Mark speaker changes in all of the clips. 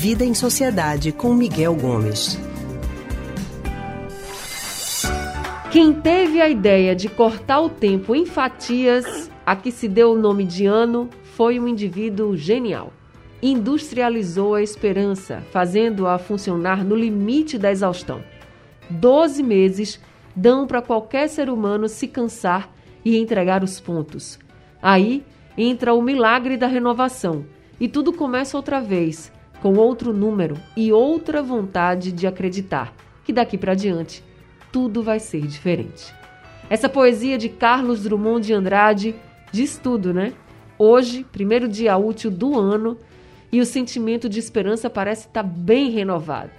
Speaker 1: Vida em Sociedade com Miguel Gomes.
Speaker 2: Quem teve a ideia de cortar o tempo em fatias, a que se deu o nome de ano, foi um indivíduo genial. Industrializou a esperança, fazendo-a funcionar no limite da exaustão. Doze meses dão para qualquer ser humano se cansar e entregar os pontos. Aí entra o milagre da renovação e tudo começa outra vez, com outro número e outra vontade de acreditar que daqui para diante tudo vai ser diferente. Essa poesia de Carlos Drummond de Andrade diz tudo, né? Hoje, primeiro dia útil do ano, e o sentimento de esperança parece estar bem renovado.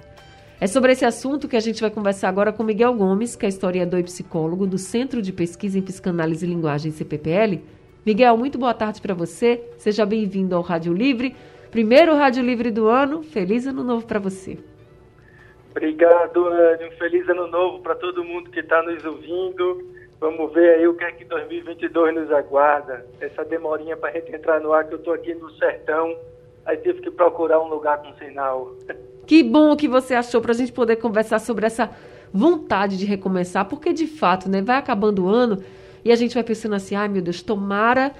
Speaker 2: É sobre esse assunto que a gente vai conversar agora com Miguel Gomes, que é historiador e psicólogo do Centro de Pesquisa em Psicanálise e Linguagem CPPL. Miguel, muito boa tarde para você. Seja bem-vindo ao Rádio Livre. Primeiro Rádio Livre do ano. Feliz ano novo para você.
Speaker 3: Obrigado, Anny. Um feliz ano novo para todo mundo que está nos ouvindo. Vamos ver aí o que é que 2022 nos aguarda. Essa demorinha para a gente entrar no ar, que eu estou aqui no sertão, aí tive que procurar um lugar com sinal.
Speaker 2: Que bom que você achou para a gente poder conversar sobre essa vontade de recomeçar, porque de fato, né, vai acabando o ano e a gente vai pensando assim, ai meu Deus, tomara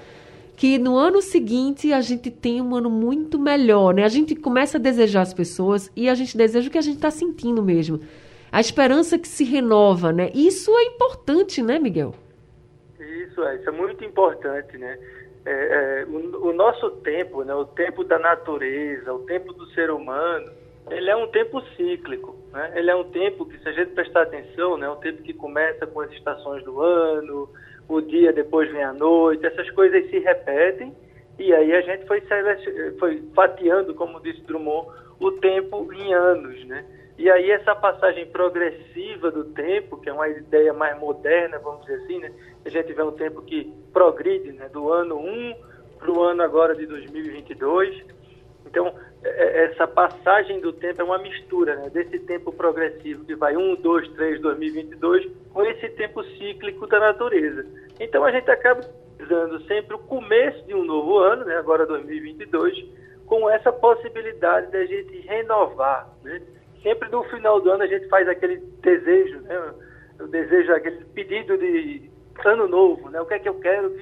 Speaker 2: que no ano seguinte a gente tenha um ano muito melhor, né? A gente começa a desejar as pessoas e a gente deseja o que a gente está sentindo mesmo. A esperança que se renova, né? Isso é importante, né, Miguel?
Speaker 3: Isso é, isso é muito importante, né? É, é, o, o, nosso tempo, né, o tempo da natureza, o tempo do ser humano, ele é um tempo cíclico, né? Ele é um tempo que, se a gente prestar atenção, né, é um tempo que começa com as estações do ano, o dia depois vem a noite, essas coisas se repetem e aí a gente foi, foi fatiando, como disse Drummond, o tempo em anos, né? E aí essa passagem progressiva do tempo, que é uma ideia mais moderna, vamos dizer assim, né? A gente vê um tempo que progride, né? Do ano 1 para o ano agora de 2022. Então, essa passagem do tempo é uma mistura né, desse tempo progressivo que vai 1, 2, 3, 2022 com esse tempo cíclico da natureza. Então a gente acaba usando sempre o começo de um novo ano, né, agora 2022, com essa possibilidade da gente renovar. Né? Sempre no final do ano a gente faz aquele desejo, né, o desejo, aquele pedido de ano novo, né? o que é que eu quero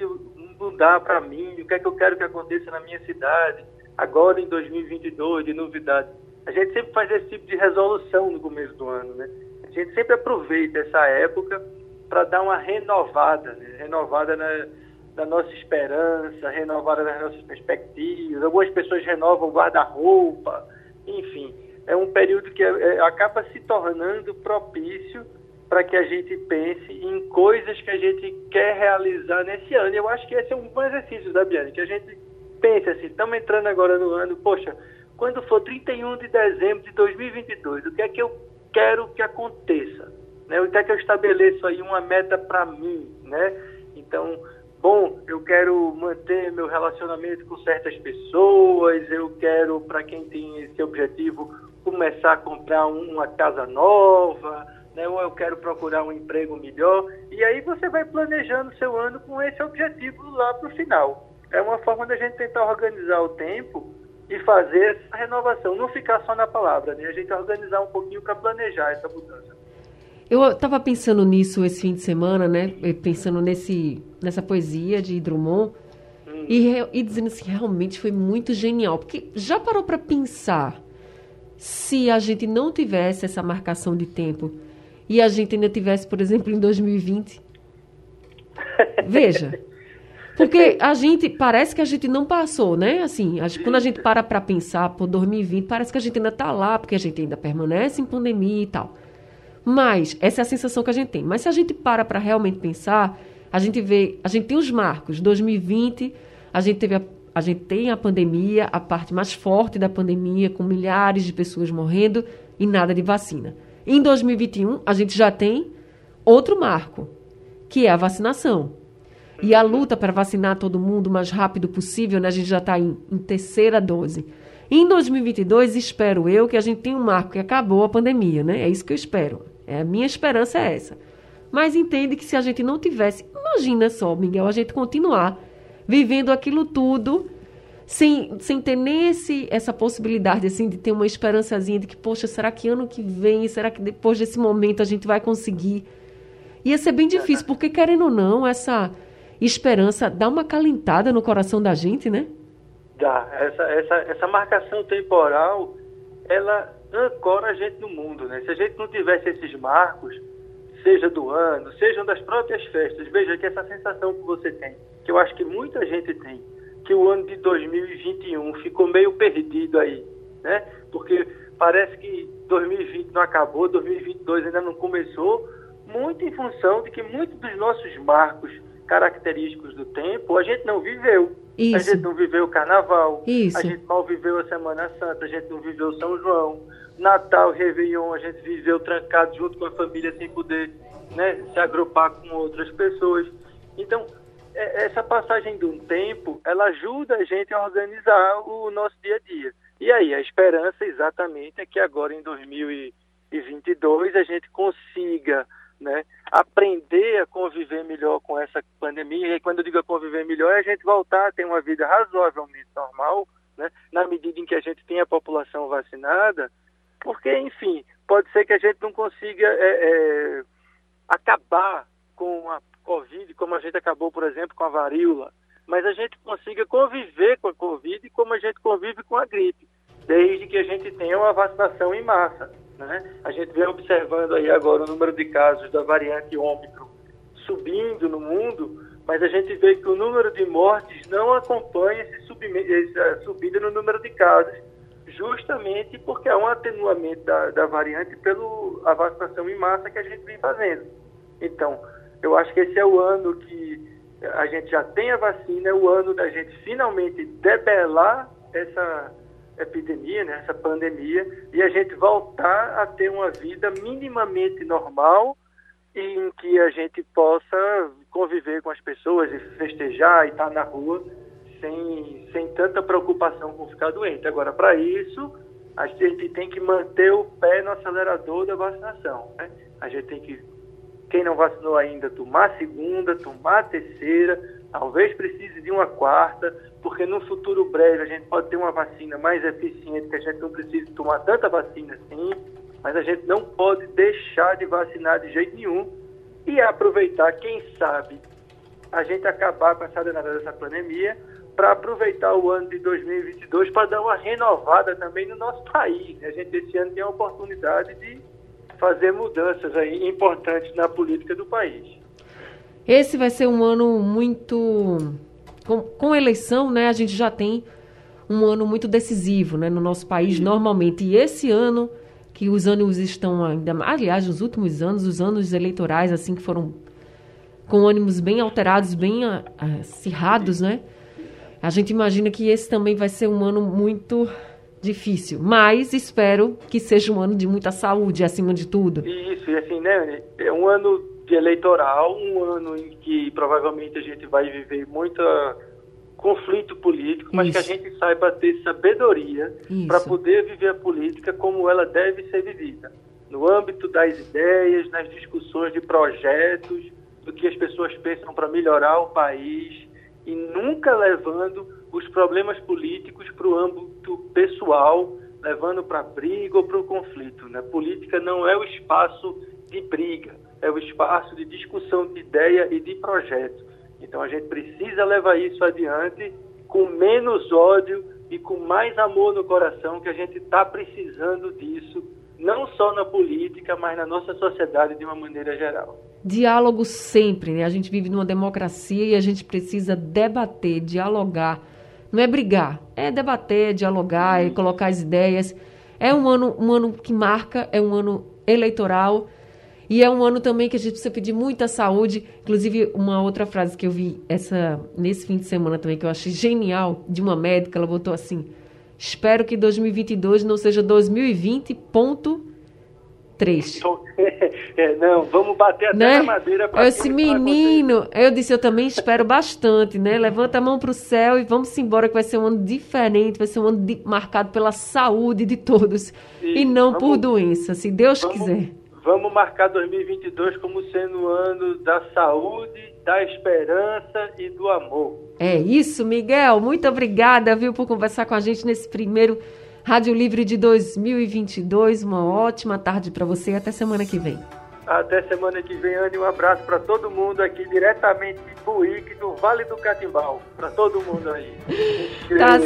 Speaker 3: mudar para mim, o que é que eu quero que aconteça na minha cidade agora em 2022, de novidade. A gente sempre faz esse tipo de resolução no começo do ano, né? A gente sempre aproveita essa época para dar uma renovada, né? renovada na, nossa esperança, renovada nas nossas perspectivas. Algumas pessoas renovam o guarda-roupa, enfim. É um período que é, é, acaba se tornando propício para que a gente pense em coisas que a gente quer realizar nesse ano. Eu acho que esse é um bom exercício da Biane, que a gente pense assim, estamos entrando agora no ano, poxa, quando for 31 de dezembro de 2022, o que é que eu quero que aconteça? Né? O que é que eu estabeleço aí uma meta para mim, né? Então, bom, eu quero manter meu relacionamento com certas pessoas, eu quero, para quem tem esse objetivo, começar a comprar uma casa nova, né? ou eu quero procurar um emprego melhor. E aí você vai planejando seu ano com esse objetivo lá para o final é uma forma da gente tentar organizar o tempo e fazer essa renovação, não ficar só na palavra, né? A gente organizar um pouquinho para planejar essa mudança.
Speaker 2: Eu estava pensando nisso esse fim de semana, né? Pensando nesse, nessa poesia de Drummond hum. e, e dizendo assim, realmente foi muito genial. Porque já parou para pensar se a gente não tivesse essa marcação de tempo e a gente ainda tivesse, por exemplo, em 2020? Veja. Porque a gente, parece que a gente não passou, né? Assim, a, quando a gente para para pensar por 2020, parece que a gente ainda está lá, porque a gente ainda permanece em pandemia e tal. Mas, essa é a sensação que a gente tem. Mas se a gente para para realmente pensar, a gente vê, a gente tem os marcos. 2020, a gente teve a, a gente tem a pandemia, a parte mais forte da pandemia, com milhares de pessoas morrendo e nada de vacina. Em 2021, a gente já tem outro marco, que é a vacinação. E a luta para vacinar todo mundo o mais rápido possível, né? A gente já está em, em, terceira dose. Em 2022, espero eu que a gente tenha um marco que acabou a pandemia, né? É isso que eu espero. É, a minha esperança é essa. Mas entende que se a gente não tivesse, imagina só, Miguel, a gente continuar vivendo aquilo tudo sem, sem ter nem esse, essa possibilidade, assim, de ter uma esperançazinha de que, poxa, será que ano que vem, será que depois desse momento a gente vai conseguir? Ia ser bem difícil, porque querendo ou não, essa esperança dá uma calentada no coração da gente, né?
Speaker 3: Dá. Essa, essa, essa marcação temporal, ela ancora a gente no mundo, né? Se a gente não tivesse esses marcos, seja do ano, sejam das próprias festas, veja que essa sensação que você tem, que eu acho que muita gente tem, que o ano de 2021 ficou meio perdido aí, né? Porque parece que 2020 não acabou, 2022 ainda não começou, muito em função de que muitos dos nossos marcos característicos do tempo a gente não viveu. Isso. A gente não viveu o carnaval, Isso. a gente mal viveu a Semana Santa, a gente não viveu São João, Natal, Réveillon, a gente viveu trancado junto com a família sem poder né, se agrupar com outras pessoas. Então, é, essa passagem de um tempo, ela ajuda a gente a organizar o nosso dia a dia. E aí, a esperança exatamente é que agora em 2022 a gente consiga né, aprender a conviver melhor com essa pandemia. E quando eu digo conviver melhor, é a gente voltar a ter uma vida razoavelmente normal, né, na medida em que a gente tem a população vacinada, porque, enfim, pode ser que a gente não consiga é, é, acabar com a Covid, como a gente acabou, por exemplo, com a varíola, mas a gente consiga conviver com a Covid como a gente convive com a gripe, desde que a gente tenha uma vacinação em massa. Né? A gente vem observando aí agora o número de casos da variante Ômicron subindo no mundo, mas a gente vê que o número de mortes não acompanha essa subida no número de casos, justamente porque há um atenuamento da, da variante pela vacinação em massa que a gente vem fazendo. Então, eu acho que esse é o ano que a gente já tem a vacina, é o ano da gente finalmente debelar essa epidemia, né, essa pandemia, e a gente voltar a ter uma vida minimamente normal em que a gente possa conviver com as pessoas e festejar e estar na rua sem, sem tanta preocupação com ficar doente. Agora, para isso, a gente tem que manter o pé no acelerador da vacinação. Né? A gente tem que quem não vacinou ainda, tomar a segunda, tomar a terceira, talvez precise de uma quarta, porque no futuro breve a gente pode ter uma vacina mais eficiente, que a gente não precise tomar tanta vacina assim, mas a gente não pode deixar de vacinar de jeito nenhum e aproveitar, quem sabe, a gente acabar com essa danada dessa pandemia para aproveitar o ano de 2022 para dar uma renovada também no nosso país. A gente esse ano tem a oportunidade de fazer mudanças aí importantes na política do país.
Speaker 2: Esse vai ser um ano muito. Com, com eleição, né? A gente já tem um ano muito decisivo né, no nosso país, Sim. normalmente. E esse ano, que os ânimos estão ainda. Aliás, os últimos anos, os anos eleitorais, assim, que foram com ânimos bem alterados, bem ah, acirrados, né? A gente imagina que esse também vai ser um ano muito difícil, mas espero que seja um ano de muita saúde acima de tudo.
Speaker 3: Isso, e assim, né, é um ano de eleitoral, um ano em que provavelmente a gente vai viver muito conflito político, mas Isso. que a gente saiba ter sabedoria para poder viver a política como ela deve ser vivida, no âmbito das ideias, nas discussões de projetos, do que as pessoas pensam para melhorar o país e nunca levando os problemas políticos para o âmbito pessoal, levando para a briga ou para o conflito. Né? Política não é o espaço de briga, é o espaço de discussão de ideia e de projeto. Então a gente precisa levar isso adiante com menos ódio e com mais amor no coração, que a gente está precisando disso, não só na política, mas na nossa sociedade de uma maneira geral.
Speaker 2: Diálogo sempre, né? A gente vive numa democracia e a gente precisa debater, dialogar não é brigar, é debater, dialogar, é colocar as ideias. É um ano, um ano que marca, é um ano eleitoral. E é um ano também que a gente precisa pedir muita saúde. Inclusive, uma outra frase que eu vi essa, nesse fim de semana também, que eu achei genial, de uma médica, ela botou assim: Espero que 2022 não seja 2020, ponto três.
Speaker 3: É, não, vamos bater até né? na madeira para
Speaker 2: Esse menino, eu disse, eu também espero bastante, né? Levanta a mão para o céu e vamos embora, que vai ser um ano diferente, vai ser um ano de, marcado pela saúde de todos e, e não vamos, por doença, se Deus
Speaker 3: vamos,
Speaker 2: quiser.
Speaker 3: Vamos marcar 2022 como sendo o ano da saúde, da esperança e do amor.
Speaker 2: É isso, Miguel. Muito obrigada, viu, por conversar com a gente nesse primeiro Rádio Livre de 2022. Uma ótima tarde para você e até semana que vem.
Speaker 3: Até semana que vem, Anne. Um abraço para todo mundo aqui, diretamente de Buíque, do Vale do Catimbau. Para todo mundo aí.
Speaker 2: tá,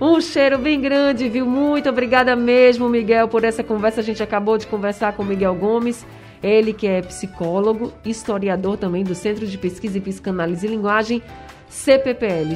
Speaker 2: um cheiro bem grande, viu? Muito obrigada mesmo, Miguel, por essa conversa. A gente acabou de conversar com Miguel Gomes. Ele que é psicólogo, historiador também do Centro de Pesquisa e Psicanálise e Linguagem, CPPL.